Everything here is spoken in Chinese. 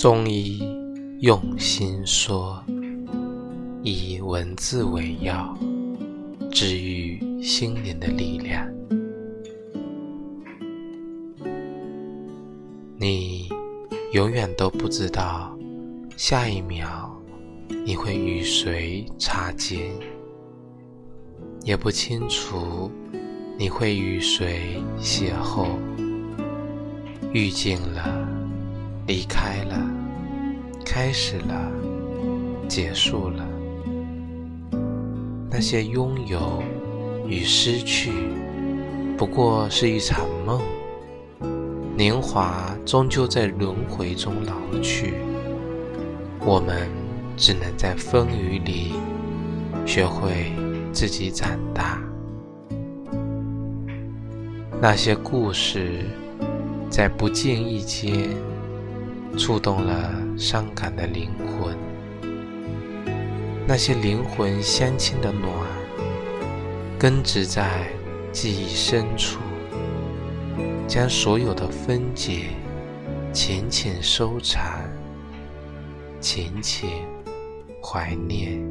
中医用心说，以文字为药，治愈心灵的力量。你永远都不知道下一秒你会与谁擦肩，也不清楚你会与谁邂逅。遇见了，离开了，开始了，结束了。那些拥有与失去，不过是一场梦。年华终究在轮回中老去，我们只能在风雨里学会自己长大。那些故事。在不经意间，触动了伤感的灵魂。那些灵魂相亲的暖，根植在记忆深处，将所有的分解浅浅收藏，浅浅怀念。